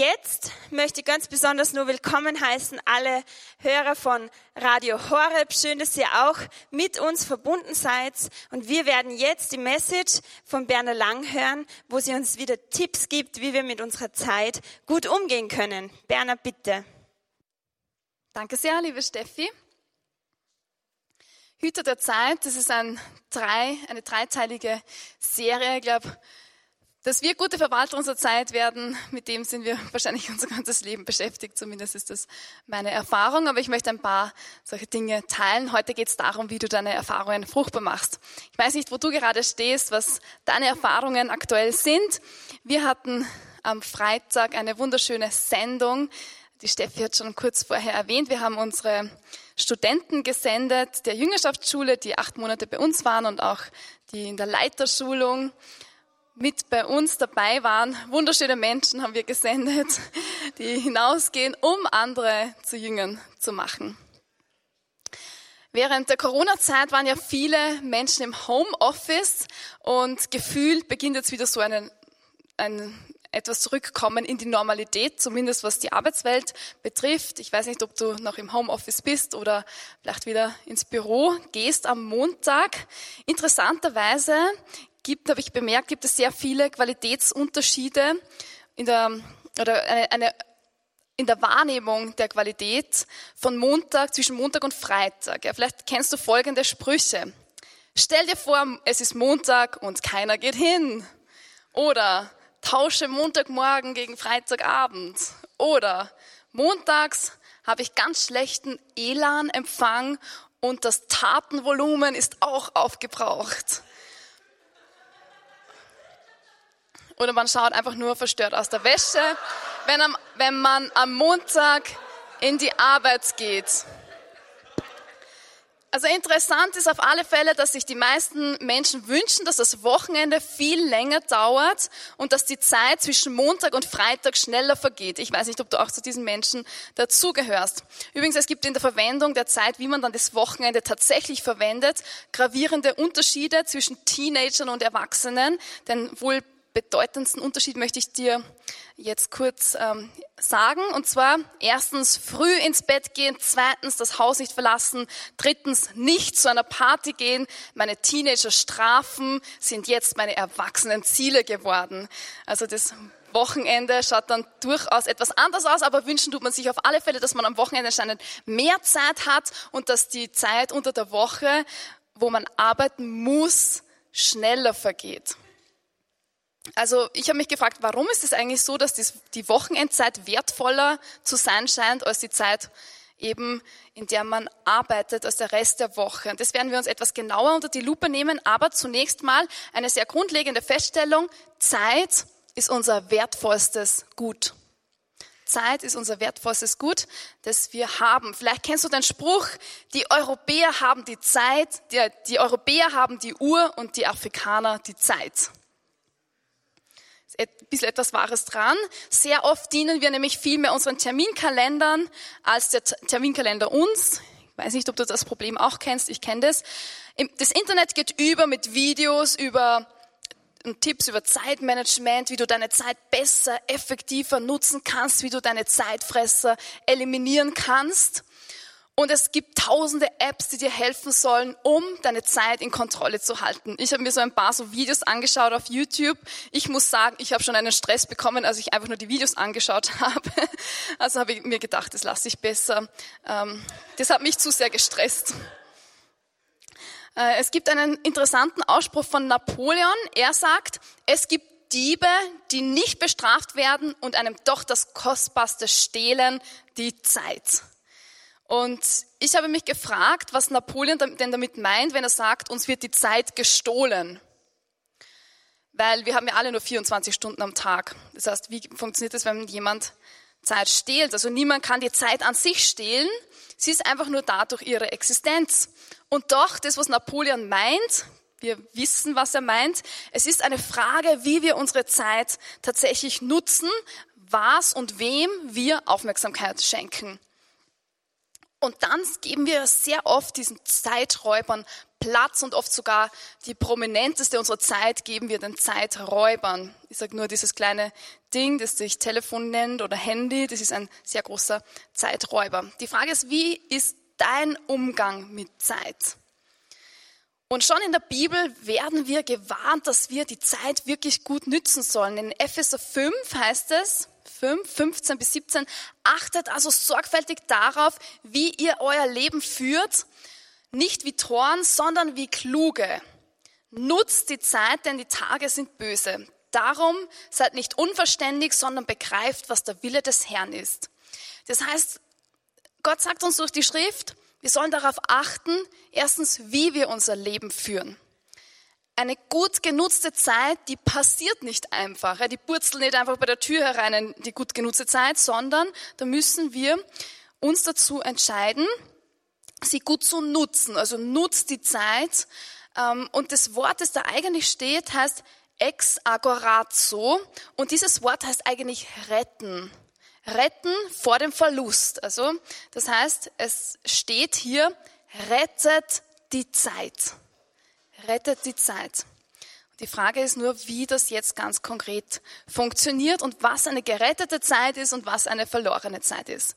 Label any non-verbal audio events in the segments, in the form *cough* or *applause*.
Jetzt möchte ich ganz besonders nur willkommen heißen alle Hörer von Radio Horeb. Schön, dass ihr auch mit uns verbunden seid. Und wir werden jetzt die Message von Berner Lang hören, wo sie uns wieder Tipps gibt, wie wir mit unserer Zeit gut umgehen können. Berner, bitte. Danke sehr, liebe Steffi. Hüter der Zeit, das ist ein drei, eine dreiteilige Serie. Ich glaube, dass wir gute Verwalter unserer Zeit werden, mit dem sind wir *laughs* wahrscheinlich unser ganzes Leben beschäftigt. Zumindest ist das meine Erfahrung. Aber ich möchte ein paar solche Dinge teilen. Heute geht es darum, wie du deine Erfahrungen fruchtbar machst. Ich weiß nicht, wo du gerade stehst, was deine Erfahrungen aktuell sind. Wir hatten am Freitag eine wunderschöne Sendung. Die Steffi hat schon kurz vorher erwähnt. Wir haben unsere Studenten gesendet der Jüngerschaftsschule, die acht Monate bei uns waren und auch die in der Leiterschulung mit bei uns dabei waren. Wunderschöne Menschen haben wir gesendet, die hinausgehen, um andere zu Jüngern zu machen. Während der Corona-Zeit waren ja viele Menschen im Homeoffice und gefühlt beginnt jetzt wieder so ein, ein etwas zurückkommen in die Normalität, zumindest was die Arbeitswelt betrifft. Ich weiß nicht, ob du noch im Homeoffice bist oder vielleicht wieder ins Büro gehst am Montag. Interessanterweise gibt, habe ich bemerkt, gibt es sehr viele Qualitätsunterschiede in der, oder eine, eine in der Wahrnehmung der Qualität von Montag, zwischen Montag und Freitag. Ja, vielleicht kennst du folgende Sprüche. Stell dir vor, es ist Montag und keiner geht hin. Oder tausche Montagmorgen gegen Freitagabend. Oder montags habe ich ganz schlechten Elan-Empfang und das Tatenvolumen ist auch aufgebraucht. Oder man schaut einfach nur verstört aus der Wäsche, wenn, am, wenn man am Montag in die Arbeit geht. Also interessant ist auf alle Fälle, dass sich die meisten Menschen wünschen, dass das Wochenende viel länger dauert und dass die Zeit zwischen Montag und Freitag schneller vergeht. Ich weiß nicht, ob du auch zu diesen Menschen dazugehörst. Übrigens, es gibt in der Verwendung der Zeit, wie man dann das Wochenende tatsächlich verwendet, gravierende Unterschiede zwischen Teenagern und Erwachsenen, denn wohl bedeutendsten Unterschied möchte ich dir jetzt kurz ähm, sagen. Und zwar erstens früh ins Bett gehen, zweitens das Haus nicht verlassen, drittens nicht zu einer Party gehen. Meine Teenager Strafen sind jetzt meine erwachsenen Ziele geworden. Also das Wochenende schaut dann durchaus etwas anders aus, aber wünschen tut man sich auf alle Fälle, dass man am Wochenende anscheinend mehr Zeit hat und dass die Zeit unter der Woche, wo man arbeiten muss, schneller vergeht. Also ich habe mich gefragt, warum ist es eigentlich so, dass die Wochenendzeit wertvoller zu sein scheint als die Zeit eben, in der man arbeitet, als der Rest der Woche. Und das werden wir uns etwas genauer unter die Lupe nehmen. Aber zunächst mal eine sehr grundlegende Feststellung. Zeit ist unser wertvollstes Gut. Zeit ist unser wertvollstes Gut, das wir haben. Vielleicht kennst du den Spruch, die Europäer haben die Zeit, die, die Europäer haben die Uhr und die Afrikaner die Zeit ein bisschen etwas Wahres dran. Sehr oft dienen wir nämlich viel mehr unseren Terminkalendern als der Terminkalender uns. Ich weiß nicht, ob du das Problem auch kennst, ich kenne das. Das Internet geht über mit Videos, über Tipps über Zeitmanagement, wie du deine Zeit besser, effektiver nutzen kannst, wie du deine Zeitfresser eliminieren kannst. Und es gibt tausende Apps, die dir helfen sollen, um deine Zeit in Kontrolle zu halten. Ich habe mir so ein paar so Videos angeschaut auf YouTube. Ich muss sagen, ich habe schon einen Stress bekommen, als ich einfach nur die Videos angeschaut *laughs* habe. Also habe ich mir gedacht, das lasse ich besser. Ähm, das hat mich zu sehr gestresst. Äh, es gibt einen interessanten Ausspruch von Napoleon. Er sagt, es gibt Diebe, die nicht bestraft werden und einem doch das Kostbarste stehlen, die Zeit. Und ich habe mich gefragt, was Napoleon denn damit meint, wenn er sagt, uns wird die Zeit gestohlen. Weil wir haben ja alle nur 24 Stunden am Tag. Das heißt, wie funktioniert das, wenn jemand Zeit stehlt? Also niemand kann die Zeit an sich stehlen. Sie ist einfach nur dadurch ihre Existenz. Und doch, das, was Napoleon meint, wir wissen, was er meint. Es ist eine Frage, wie wir unsere Zeit tatsächlich nutzen, was und wem wir Aufmerksamkeit schenken. Und dann geben wir sehr oft diesen Zeiträubern Platz und oft sogar die prominenteste unserer Zeit geben wir den Zeiträubern. Ich sage nur dieses kleine Ding, das sich Telefon nennt oder Handy, das ist ein sehr großer Zeiträuber. Die Frage ist, wie ist dein Umgang mit Zeit? Und schon in der Bibel werden wir gewarnt, dass wir die Zeit wirklich gut nützen sollen. In Epheser 5 heißt es, 5, 15 bis 17, achtet also sorgfältig darauf, wie ihr euer Leben führt, nicht wie Toren, sondern wie Kluge. Nutzt die Zeit, denn die Tage sind böse. Darum seid nicht unverständig, sondern begreift, was der Wille des Herrn ist. Das heißt, Gott sagt uns durch die Schrift, wir sollen darauf achten, erstens, wie wir unser Leben führen. Eine gut genutzte Zeit, die passiert nicht einfach. Die purzelt nicht einfach bei der Tür herein in die gut genutzte Zeit, sondern da müssen wir uns dazu entscheiden, sie gut zu nutzen. Also nutzt die Zeit. Ähm, und das Wort, das da eigentlich steht, heißt ex agorazo. Und dieses Wort heißt eigentlich retten. Retten vor dem Verlust. Also, das heißt, es steht hier, rettet die Zeit. Rettet die Zeit. Die Frage ist nur, wie das jetzt ganz konkret funktioniert und was eine gerettete Zeit ist und was eine verlorene Zeit ist.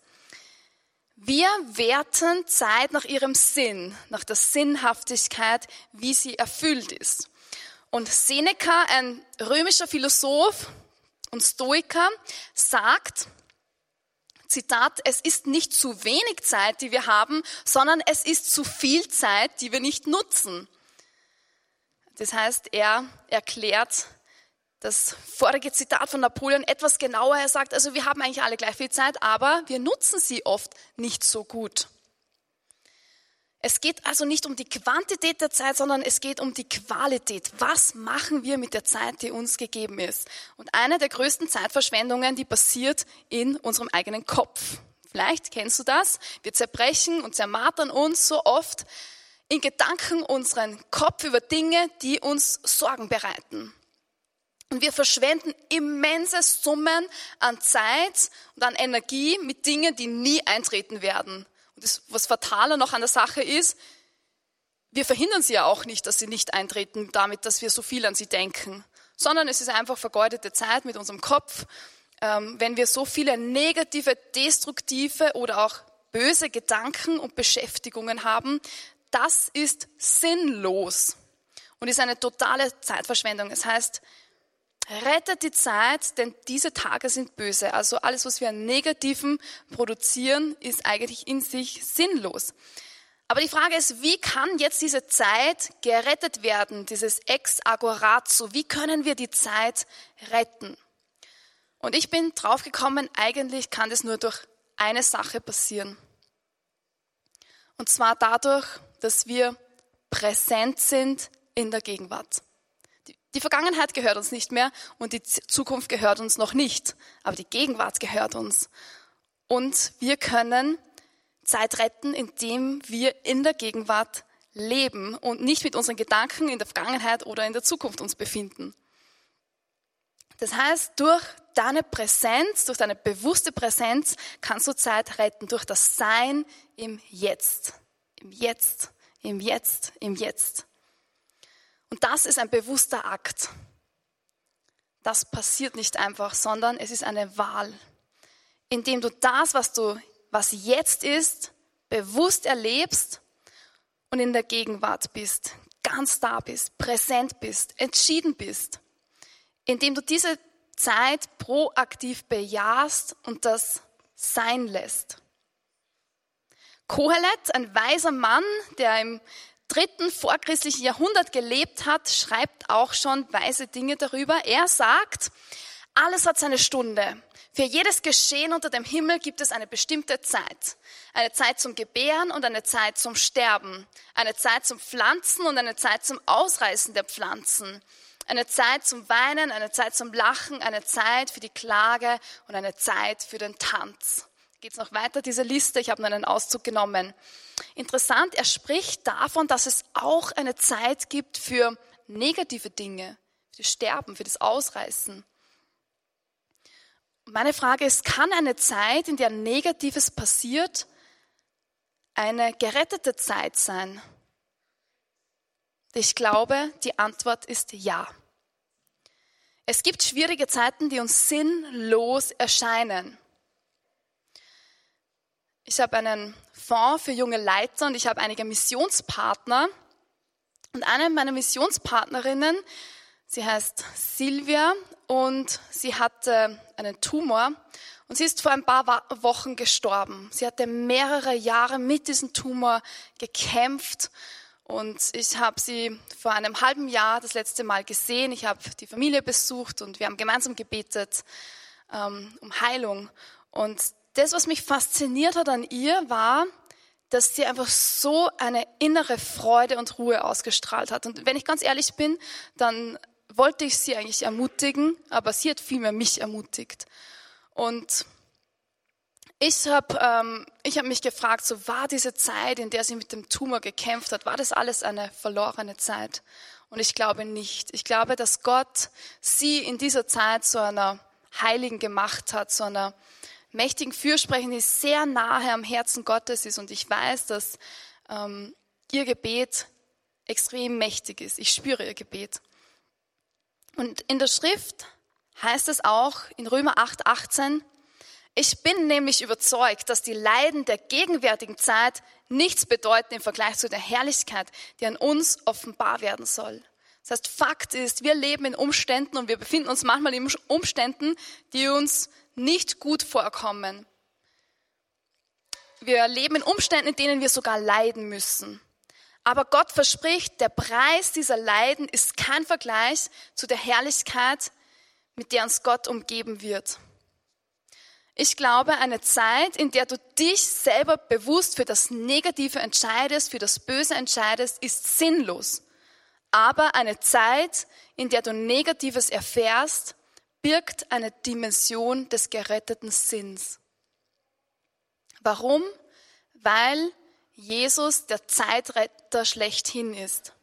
Wir werten Zeit nach ihrem Sinn, nach der Sinnhaftigkeit, wie sie erfüllt ist. Und Seneca, ein römischer Philosoph und Stoiker, sagt, Zitat, es ist nicht zu wenig Zeit, die wir haben, sondern es ist zu viel Zeit, die wir nicht nutzen. Das heißt, er erklärt das vorige Zitat von Napoleon etwas genauer. Er sagt, also wir haben eigentlich alle gleich viel Zeit, aber wir nutzen sie oft nicht so gut. Es geht also nicht um die Quantität der Zeit, sondern es geht um die Qualität. Was machen wir mit der Zeit, die uns gegeben ist? Und eine der größten Zeitverschwendungen, die passiert in unserem eigenen Kopf. Vielleicht kennst du das. Wir zerbrechen und zermartern uns so oft in Gedanken unseren Kopf über Dinge, die uns Sorgen bereiten. Und wir verschwenden immense Summen an Zeit und an Energie mit Dingen, die nie eintreten werden. Und das, was fataler noch an der Sache ist, wir verhindern sie ja auch nicht, dass sie nicht eintreten, damit, dass wir so viel an sie denken, sondern es ist einfach vergeudete Zeit mit unserem Kopf, ähm, wenn wir so viele negative, destruktive oder auch böse Gedanken und Beschäftigungen haben. Das ist sinnlos und ist eine totale Zeitverschwendung. Das heißt, Rettet die Zeit, denn diese Tage sind böse. Also alles, was wir an Negativen produzieren, ist eigentlich in sich sinnlos. Aber die Frage ist, wie kann jetzt diese Zeit gerettet werden, dieses ex agorazo? Wie können wir die Zeit retten? Und ich bin draufgekommen, eigentlich kann das nur durch eine Sache passieren. Und zwar dadurch, dass wir präsent sind in der Gegenwart. Die Vergangenheit gehört uns nicht mehr und die Zukunft gehört uns noch nicht, aber die Gegenwart gehört uns. Und wir können Zeit retten, indem wir in der Gegenwart leben und nicht mit unseren Gedanken in der Vergangenheit oder in der Zukunft uns befinden. Das heißt, durch deine Präsenz, durch deine bewusste Präsenz kannst du Zeit retten, durch das Sein im Jetzt, im Jetzt, im Jetzt, im Jetzt. Und das ist ein bewusster Akt. Das passiert nicht einfach, sondern es ist eine Wahl, indem du das, was du, was jetzt ist, bewusst erlebst und in der Gegenwart bist, ganz da bist, präsent bist, entschieden bist, indem du diese Zeit proaktiv bejahst und das sein lässt. Kohelet, ein weiser Mann, der im dritten vorchristlichen Jahrhundert gelebt hat, schreibt auch schon weise Dinge darüber. Er sagt, alles hat seine Stunde. Für jedes Geschehen unter dem Himmel gibt es eine bestimmte Zeit. Eine Zeit zum Gebären und eine Zeit zum Sterben. Eine Zeit zum Pflanzen und eine Zeit zum Ausreißen der Pflanzen. Eine Zeit zum Weinen, eine Zeit zum Lachen, eine Zeit für die Klage und eine Zeit für den Tanz geht es noch weiter, diese Liste. Ich habe nur einen Auszug genommen. Interessant, er spricht davon, dass es auch eine Zeit gibt für negative Dinge, für das Sterben, für das Ausreißen. Meine Frage ist, kann eine Zeit, in der Negatives passiert, eine gerettete Zeit sein? Ich glaube, die Antwort ist ja. Es gibt schwierige Zeiten, die uns sinnlos erscheinen. Ich habe einen Fonds für junge Leiter und ich habe einige Missionspartner. Und eine meiner Missionspartnerinnen, sie heißt Silvia und sie hatte einen Tumor und sie ist vor ein paar Wochen gestorben. Sie hatte mehrere Jahre mit diesem Tumor gekämpft und ich habe sie vor einem halben Jahr das letzte Mal gesehen. Ich habe die Familie besucht und wir haben gemeinsam gebetet ähm, um Heilung. Und das, was mich fasziniert hat an ihr, war, dass sie einfach so eine innere Freude und Ruhe ausgestrahlt hat. Und wenn ich ganz ehrlich bin, dann wollte ich sie eigentlich ermutigen, aber sie hat vielmehr mich ermutigt. Und ich habe ähm, ich hab mich gefragt, so war diese Zeit, in der sie mit dem Tumor gekämpft hat, war das alles eine verlorene Zeit? Und ich glaube nicht. Ich glaube, dass Gott sie in dieser Zeit zu einer Heiligen gemacht hat, zu einer mächtigen Fürsprecherin, die sehr nahe am Herzen Gottes ist. Und ich weiß, dass ähm, ihr Gebet extrem mächtig ist. Ich spüre ihr Gebet. Und in der Schrift heißt es auch in Römer 8, 18, ich bin nämlich überzeugt, dass die Leiden der gegenwärtigen Zeit nichts bedeuten im Vergleich zu der Herrlichkeit, die an uns offenbar werden soll. Das heißt, Fakt ist, wir leben in Umständen und wir befinden uns manchmal in Umständen, die uns nicht gut vorkommen. Wir leben in Umständen, in denen wir sogar leiden müssen. Aber Gott verspricht, der Preis dieser Leiden ist kein Vergleich zu der Herrlichkeit, mit der uns Gott umgeben wird. Ich glaube, eine Zeit, in der du dich selber bewusst für das Negative entscheidest, für das Böse entscheidest, ist sinnlos. Aber eine Zeit, in der du Negatives erfährst, birgt eine Dimension des geretteten Sinns. Warum? Weil Jesus der Zeitretter schlechthin ist.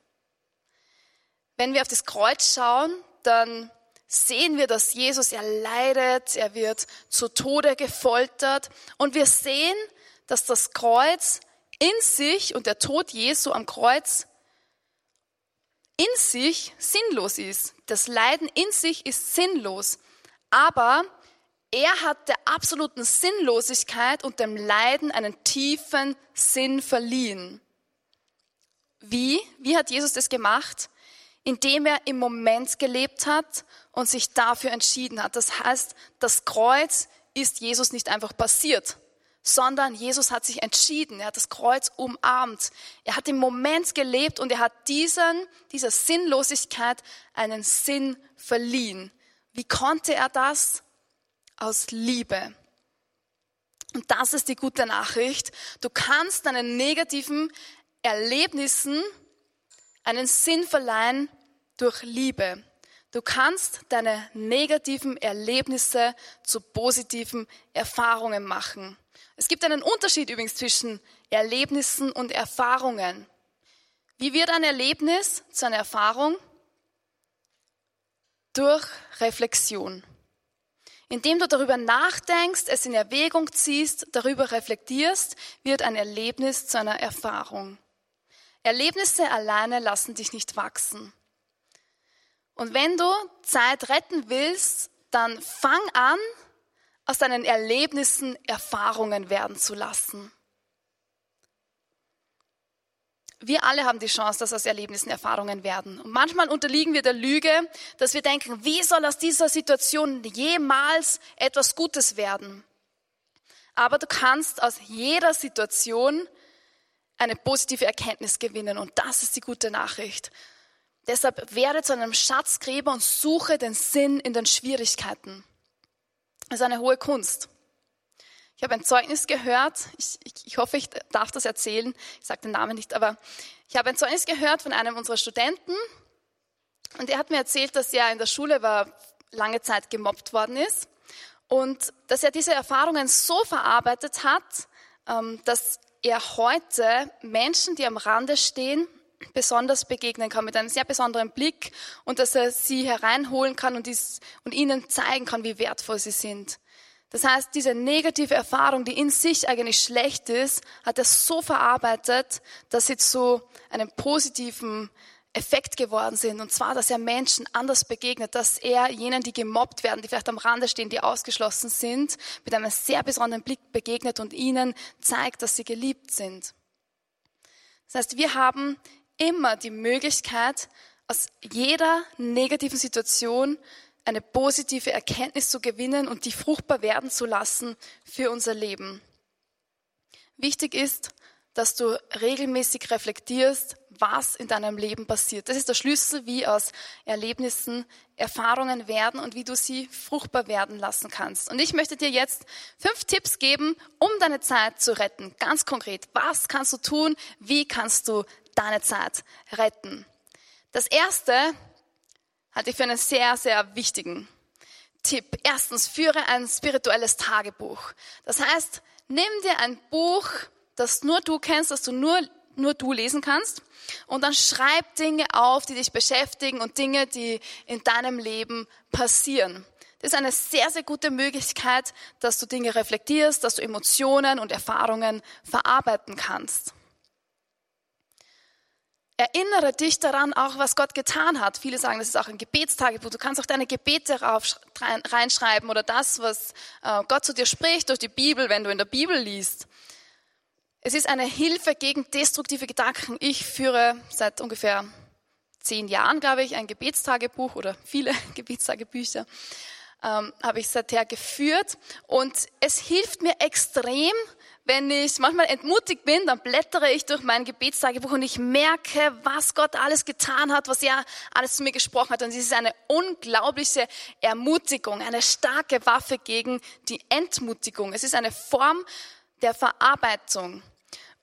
Wenn wir auf das Kreuz schauen, dann sehen wir, dass Jesus, er leidet, er wird zu Tode gefoltert und wir sehen, dass das Kreuz in sich und der Tod Jesu am Kreuz in sich sinnlos ist. Das Leiden in sich ist sinnlos. Aber er hat der absoluten Sinnlosigkeit und dem Leiden einen tiefen Sinn verliehen. Wie? Wie hat Jesus das gemacht? Indem er im Moment gelebt hat und sich dafür entschieden hat. Das heißt, das Kreuz ist Jesus nicht einfach passiert, sondern Jesus hat sich entschieden, er hat das Kreuz umarmt. Er hat im Moment gelebt und er hat diesen, dieser Sinnlosigkeit einen Sinn verliehen. Wie konnte er das? Aus Liebe. Und das ist die gute Nachricht. Du kannst deinen negativen Erlebnissen einen Sinn verleihen durch Liebe. Du kannst deine negativen Erlebnisse zu positiven Erfahrungen machen. Es gibt einen Unterschied übrigens zwischen Erlebnissen und Erfahrungen. Wie wird ein Erlebnis zu einer Erfahrung? Durch Reflexion. Indem du darüber nachdenkst, es in Erwägung ziehst, darüber reflektierst, wird ein Erlebnis zu einer Erfahrung. Erlebnisse alleine lassen dich nicht wachsen. Und wenn du Zeit retten willst, dann fang an, aus deinen Erlebnissen Erfahrungen werden zu lassen. Wir alle haben die Chance, dass aus Erlebnissen Erfahrungen werden. Und manchmal unterliegen wir der Lüge, dass wir denken, wie soll aus dieser Situation jemals etwas Gutes werden? Aber du kannst aus jeder Situation eine positive Erkenntnis gewinnen. Und das ist die gute Nachricht. Deshalb werde zu einem Schatzgräber und suche den Sinn in den Schwierigkeiten. Ist eine hohe Kunst. Ich habe ein Zeugnis gehört, ich, ich, ich hoffe, ich darf das erzählen, ich sage den Namen nicht, aber ich habe ein Zeugnis gehört von einem unserer Studenten und er hat mir erzählt, dass er in der Schule war, lange Zeit gemobbt worden ist und dass er diese Erfahrungen so verarbeitet hat, ähm, dass er heute Menschen, die am Rande stehen, besonders begegnen kann, mit einem sehr besonderen Blick und dass er sie hereinholen kann und, dies, und ihnen zeigen kann, wie wertvoll sie sind. Das heißt, diese negative Erfahrung, die in sich eigentlich schlecht ist, hat er so verarbeitet, dass sie zu einem positiven Effekt geworden sind. Und zwar, dass er Menschen anders begegnet, dass er jenen, die gemobbt werden, die vielleicht am Rande stehen, die ausgeschlossen sind, mit einem sehr besonderen Blick begegnet und ihnen zeigt, dass sie geliebt sind. Das heißt, wir haben immer die Möglichkeit, aus jeder negativen Situation eine positive Erkenntnis zu gewinnen und die fruchtbar werden zu lassen für unser Leben. Wichtig ist, dass du regelmäßig reflektierst, was in deinem Leben passiert. Das ist der Schlüssel, wie aus Erlebnissen Erfahrungen werden und wie du sie fruchtbar werden lassen kannst. Und ich möchte dir jetzt fünf Tipps geben, um deine Zeit zu retten. Ganz konkret, was kannst du tun? Wie kannst du deine Zeit retten? Das erste halte ich für einen sehr, sehr wichtigen Tipp. Erstens, führe ein spirituelles Tagebuch. Das heißt, nimm dir ein Buch, das nur du kennst, das du nur, nur du lesen kannst. Und dann schreib Dinge auf, die dich beschäftigen und Dinge, die in deinem Leben passieren. Das ist eine sehr, sehr gute Möglichkeit, dass du Dinge reflektierst, dass du Emotionen und Erfahrungen verarbeiten kannst. Erinnere dich daran auch, was Gott getan hat. Viele sagen, das ist auch ein Gebetstagebuch. Du kannst auch deine Gebete reinschreiben oder das, was äh, Gott zu dir spricht durch die Bibel, wenn du in der Bibel liest. Es ist eine Hilfe gegen destruktive Gedanken. Ich führe seit ungefähr zehn Jahren, glaube ich, ein Gebetstagebuch oder viele *laughs* Gebetstagebücher ähm, habe ich seither geführt. Und es hilft mir extrem, wenn ich manchmal entmutigt bin, dann blättere ich durch mein Gebetstagebuch und ich merke, was Gott alles getan hat, was er alles zu mir gesprochen hat. Und es ist eine unglaubliche Ermutigung, eine starke Waffe gegen die Entmutigung. Es ist eine Form der Verarbeitung.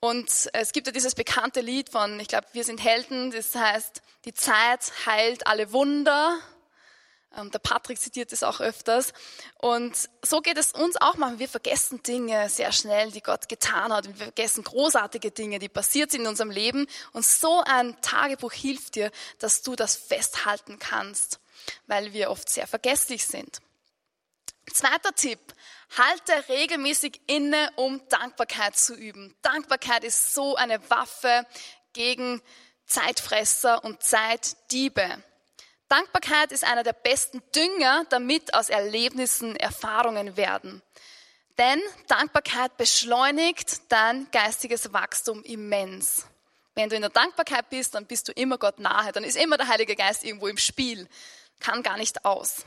Und es gibt ja dieses bekannte Lied von, ich glaube, wir sind Helden, das heißt, die Zeit heilt alle Wunder. Ähm, der Patrick zitiert es auch öfters. Und so geht es uns auch manchmal. Wir vergessen Dinge sehr schnell, die Gott getan hat. Wir vergessen großartige Dinge, die passiert sind in unserem Leben. Und so ein Tagebuch hilft dir, dass du das festhalten kannst, weil wir oft sehr vergesslich sind. Zweiter Tipp. Halte regelmäßig inne, um Dankbarkeit zu üben. Dankbarkeit ist so eine Waffe gegen Zeitfresser und Zeitdiebe. Dankbarkeit ist einer der besten Dünger, damit aus Erlebnissen Erfahrungen werden. Denn Dankbarkeit beschleunigt dein geistiges Wachstum immens. Wenn du in der Dankbarkeit bist, dann bist du immer Gott nahe, dann ist immer der Heilige Geist irgendwo im Spiel, kann gar nicht aus.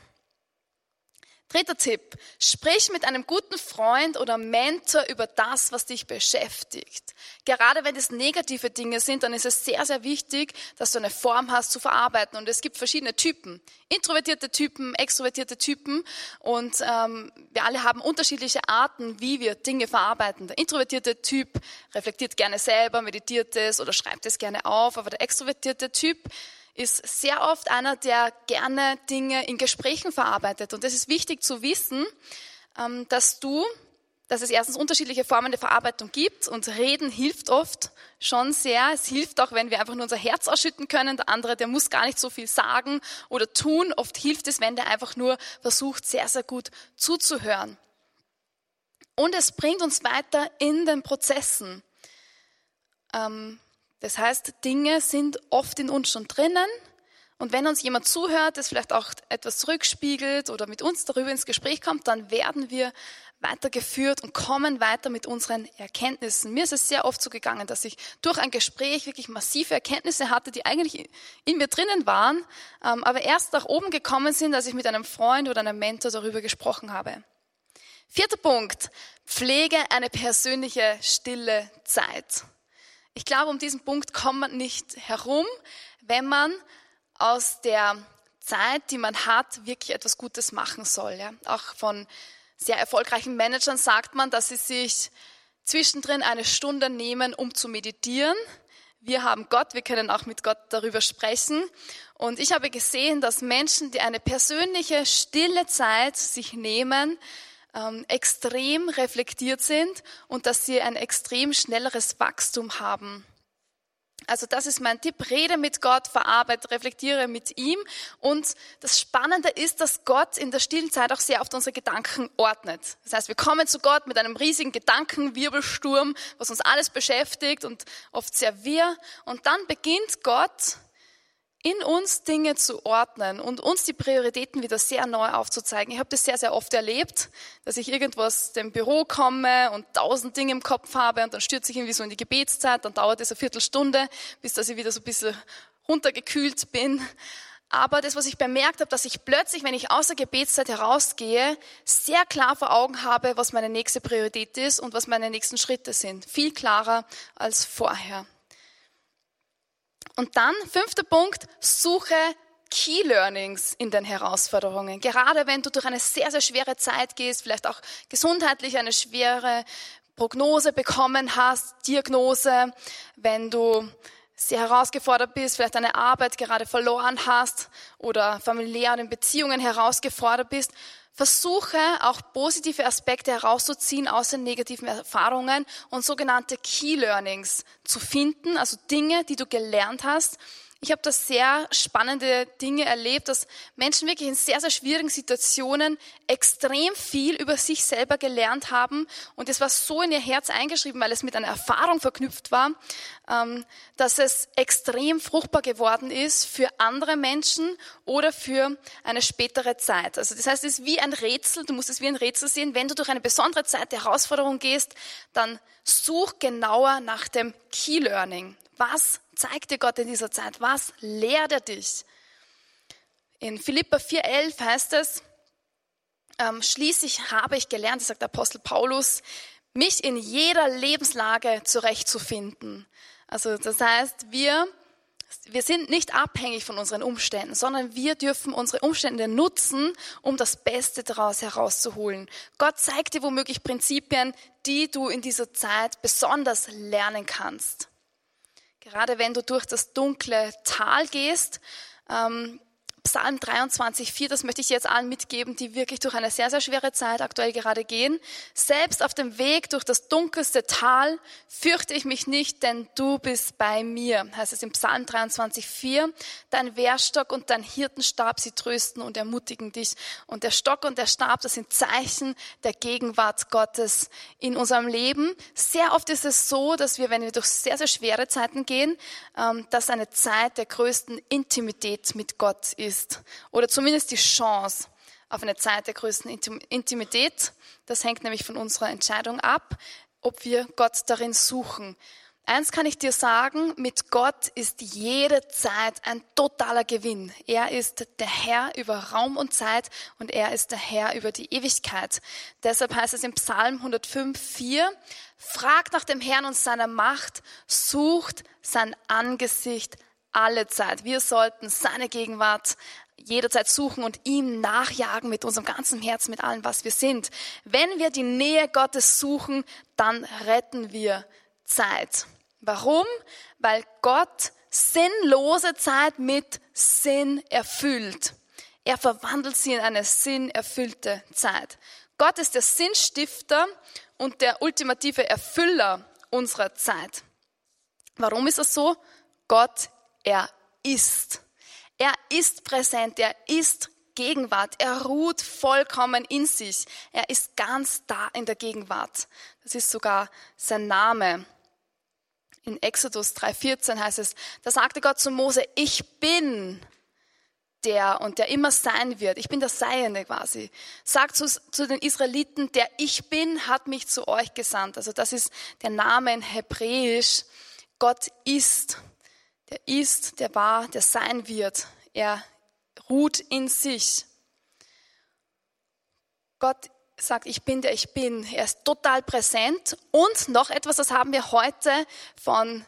Dritter Tipp. Sprich mit einem guten Freund oder Mentor über das, was dich beschäftigt. Gerade wenn es negative Dinge sind, dann ist es sehr, sehr wichtig, dass du eine Form hast zu verarbeiten. Und es gibt verschiedene Typen. Introvertierte Typen, extrovertierte Typen. Und ähm, wir alle haben unterschiedliche Arten, wie wir Dinge verarbeiten. Der introvertierte Typ reflektiert gerne selber, meditiert es oder schreibt es gerne auf. Aber der extrovertierte Typ ist sehr oft einer, der gerne Dinge in Gesprächen verarbeitet. Und es ist wichtig zu wissen, ähm, dass du, dass es erstens unterschiedliche Formen der Verarbeitung gibt und Reden hilft oft schon sehr. Es hilft auch, wenn wir einfach nur unser Herz ausschütten können. Der andere, der muss gar nicht so viel sagen oder tun. Oft hilft es, wenn der einfach nur versucht, sehr, sehr gut zuzuhören. Und es bringt uns weiter in den Prozessen. Ähm, das heißt, Dinge sind oft in uns schon drinnen. Und wenn uns jemand zuhört, das vielleicht auch etwas zurückspiegelt oder mit uns darüber ins Gespräch kommt, dann werden wir weitergeführt und kommen weiter mit unseren Erkenntnissen. Mir ist es sehr oft so gegangen, dass ich durch ein Gespräch wirklich massive Erkenntnisse hatte, die eigentlich in mir drinnen waren, ähm, aber erst nach oben gekommen sind, als ich mit einem Freund oder einem Mentor darüber gesprochen habe. Vierter Punkt. Pflege eine persönliche stille Zeit. Ich glaube, um diesen Punkt kommt man nicht herum, wenn man aus der Zeit, die man hat, wirklich etwas Gutes machen soll. Ja? Auch von sehr erfolgreichen Managern sagt man, dass sie sich zwischendrin eine Stunde nehmen, um zu meditieren. Wir haben Gott, wir können auch mit Gott darüber sprechen. Und ich habe gesehen, dass Menschen, die eine persönliche, stille Zeit sich nehmen, ähm, extrem reflektiert sind und dass sie ein extrem schnelleres Wachstum haben. Also das ist mein Tipp. Rede mit Gott, verarbeite, reflektiere mit ihm. Und das Spannende ist, dass Gott in der stillen Zeit auch sehr oft unsere Gedanken ordnet. Das heißt, wir kommen zu Gott mit einem riesigen Gedankenwirbelsturm, was uns alles beschäftigt und oft sehr wir. Und dann beginnt Gott in uns Dinge zu ordnen und uns die Prioritäten wieder sehr neu aufzuzeigen. Ich habe das sehr, sehr oft erlebt, dass ich irgendwo aus dem Büro komme und tausend Dinge im Kopf habe und dann stürze ich irgendwie so in die Gebetszeit, dann dauert es eine Viertelstunde, bis dass ich wieder so ein bisschen runtergekühlt bin. Aber das, was ich bemerkt habe, dass ich plötzlich, wenn ich aus der Gebetszeit herausgehe, sehr klar vor Augen habe, was meine nächste Priorität ist und was meine nächsten Schritte sind. Viel klarer als vorher. Und dann, fünfter Punkt, suche Key Learnings in den Herausforderungen. Gerade wenn du durch eine sehr, sehr schwere Zeit gehst, vielleicht auch gesundheitlich eine schwere Prognose bekommen hast, Diagnose, wenn du sehr herausgefordert bist, vielleicht deine Arbeit gerade verloren hast oder familiär in Beziehungen herausgefordert bist, Versuche auch positive Aspekte herauszuziehen aus den negativen Erfahrungen und sogenannte Key Learnings zu finden, also Dinge, die du gelernt hast, ich habe da sehr spannende Dinge erlebt, dass Menschen wirklich in sehr, sehr schwierigen Situationen extrem viel über sich selber gelernt haben. Und es war so in ihr Herz eingeschrieben, weil es mit einer Erfahrung verknüpft war, ähm, dass es extrem fruchtbar geworden ist für andere Menschen oder für eine spätere Zeit. Also das heißt, es ist wie ein Rätsel, du musst es wie ein Rätsel sehen. Wenn du durch eine besondere Zeit der Herausforderung gehst, dann such genauer nach dem Key Learning. Was zeigt dir Gott in dieser Zeit? Was lehrt er dich? In Philippa 4,11 heißt es, ähm, schließlich habe ich gelernt, sagt der Apostel Paulus, mich in jeder Lebenslage zurechtzufinden. Also das heißt, wir, wir sind nicht abhängig von unseren Umständen, sondern wir dürfen unsere Umstände nutzen, um das Beste daraus herauszuholen. Gott zeigt dir womöglich Prinzipien, die du in dieser Zeit besonders lernen kannst. Gerade wenn du durch das dunkle Tal gehst, ähm, Psalm 23, 4, das möchte ich jetzt allen mitgeben, die wirklich durch eine sehr, sehr schwere Zeit aktuell gerade gehen. Selbst auf dem Weg durch das dunkelste Tal fürchte ich mich nicht, denn du bist bei mir, heißt es im Psalm 23, 4. Dein Wehrstock und dein Hirtenstab, sie trösten und ermutigen dich. Und der Stock und der Stab, das sind Zeichen der Gegenwart Gottes in unserem Leben. Sehr oft ist es so, dass wir, wenn wir durch sehr, sehr schwere Zeiten gehen, ähm, dass eine Zeit der größten Intimität mit Gott ist ist oder zumindest die Chance auf eine Zeit der größten Intimität. Das hängt nämlich von unserer Entscheidung ab, ob wir Gott darin suchen. Eins kann ich dir sagen, mit Gott ist jede Zeit ein totaler Gewinn. Er ist der Herr über Raum und Zeit und er ist der Herr über die Ewigkeit. Deshalb heißt es im Psalm 105, 4, fragt nach dem Herrn und seiner Macht, sucht sein Angesicht alle Zeit. Wir sollten seine Gegenwart jederzeit suchen und ihm nachjagen mit unserem ganzen Herz, mit allem, was wir sind. Wenn wir die Nähe Gottes suchen, dann retten wir Zeit. Warum? Weil Gott sinnlose Zeit mit Sinn erfüllt. Er verwandelt sie in eine sinnerfüllte Zeit. Gott ist der Sinnstifter und der ultimative Erfüller unserer Zeit. Warum ist das so? Gott er ist. Er ist präsent, er ist Gegenwart. Er ruht vollkommen in sich. Er ist ganz da in der Gegenwart. Das ist sogar sein Name. In Exodus 3,14 heißt es, da sagte Gott zu Mose, ich bin der und der immer sein wird. Ich bin der Seiende quasi. Sagt zu, zu den Israeliten, der ich bin, hat mich zu euch gesandt. Also das ist der Name in Hebräisch. Gott ist der ist, der war, der sein wird. Er ruht in sich. Gott sagt, ich bin der ich bin. Er ist total präsent. Und noch etwas, das haben wir heute von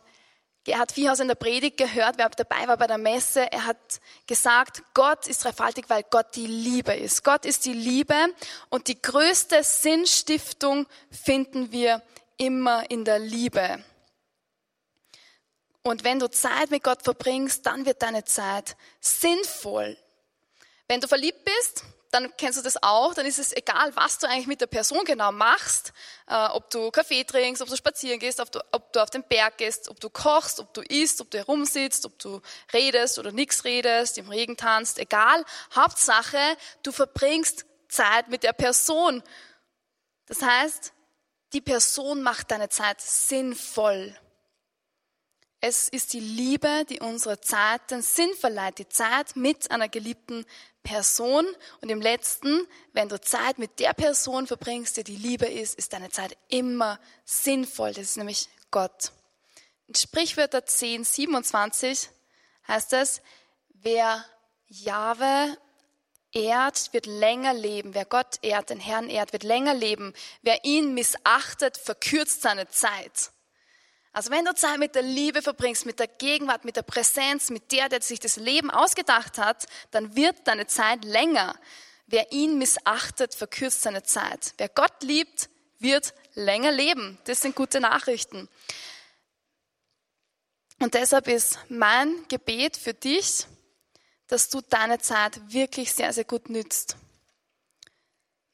Gerhard Viehaus in der Predigt gehört, wer dabei war bei der Messe. Er hat gesagt, Gott ist dreifaltig, weil Gott die Liebe ist. Gott ist die Liebe und die größte Sinnstiftung finden wir immer in der Liebe. Und wenn du Zeit mit Gott verbringst, dann wird deine Zeit sinnvoll. Wenn du verliebt bist, dann kennst du das auch, dann ist es egal, was du eigentlich mit der Person genau machst, äh, ob du Kaffee trinkst, ob du spazieren gehst, ob du, ob du auf den Berg gehst, ob du kochst, ob du isst, ob du herumsitzt, ob du redest oder nichts redest, im Regen tanzt, egal. Hauptsache, du verbringst Zeit mit der Person. Das heißt, die Person macht deine Zeit sinnvoll. Es ist die Liebe, die unsere Zeit den Sinn verleiht, die Zeit mit einer geliebten Person. Und im letzten, wenn du Zeit mit der Person verbringst, die die Liebe ist, ist deine Zeit immer sinnvoll. Das ist nämlich Gott. In Sprichwörter 10, 27 heißt es, wer Jahwe ehrt, wird länger leben. Wer Gott ehrt, den Herrn ehrt, wird länger leben. Wer ihn missachtet, verkürzt seine Zeit. Also wenn du Zeit mit der Liebe verbringst, mit der Gegenwart, mit der Präsenz, mit der, der sich das Leben ausgedacht hat, dann wird deine Zeit länger. Wer ihn missachtet, verkürzt seine Zeit. Wer Gott liebt, wird länger leben. Das sind gute Nachrichten. Und deshalb ist mein Gebet für dich, dass du deine Zeit wirklich sehr, sehr gut nützt.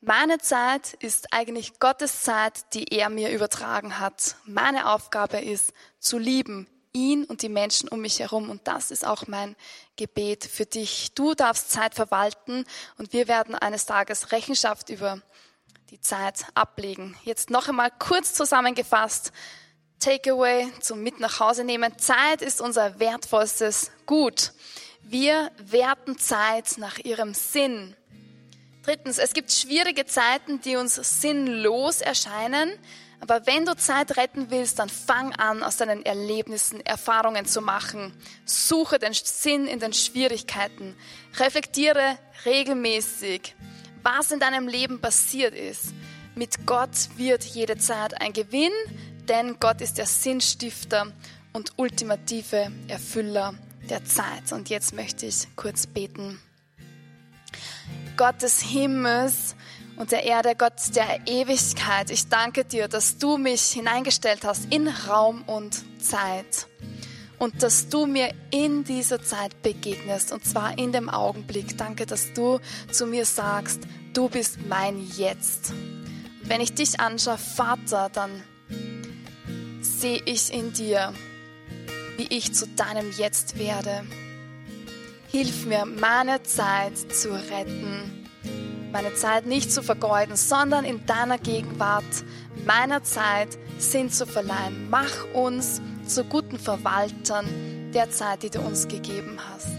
Meine Zeit ist eigentlich Gottes Zeit, die er mir übertragen hat. Meine Aufgabe ist zu lieben, ihn und die Menschen um mich herum. Und das ist auch mein Gebet für dich. Du darfst Zeit verwalten und wir werden eines Tages Rechenschaft über die Zeit ablegen. Jetzt noch einmal kurz zusammengefasst. Takeaway zum Mit nach Hause nehmen. Zeit ist unser wertvollstes Gut. Wir werten Zeit nach ihrem Sinn. Drittens, es gibt schwierige Zeiten, die uns sinnlos erscheinen. Aber wenn du Zeit retten willst, dann fang an, aus deinen Erlebnissen Erfahrungen zu machen. Suche den Sinn in den Schwierigkeiten. Reflektiere regelmäßig, was in deinem Leben passiert ist. Mit Gott wird jede Zeit ein Gewinn, denn Gott ist der Sinnstifter und ultimative Erfüller der Zeit. Und jetzt möchte ich kurz beten. Gott des Himmels und der Erde, Gott der Ewigkeit, ich danke dir, dass du mich hineingestellt hast in Raum und Zeit und dass du mir in dieser Zeit begegnest und zwar in dem Augenblick. Danke, dass du zu mir sagst, du bist mein Jetzt. Und wenn ich dich anschaue, Vater, dann sehe ich in dir, wie ich zu deinem Jetzt werde. Hilf mir, meine Zeit zu retten. Meine Zeit nicht zu vergeuden, sondern in deiner Gegenwart meiner Zeit Sinn zu verleihen. Mach uns zu guten Verwaltern der Zeit, die du uns gegeben hast.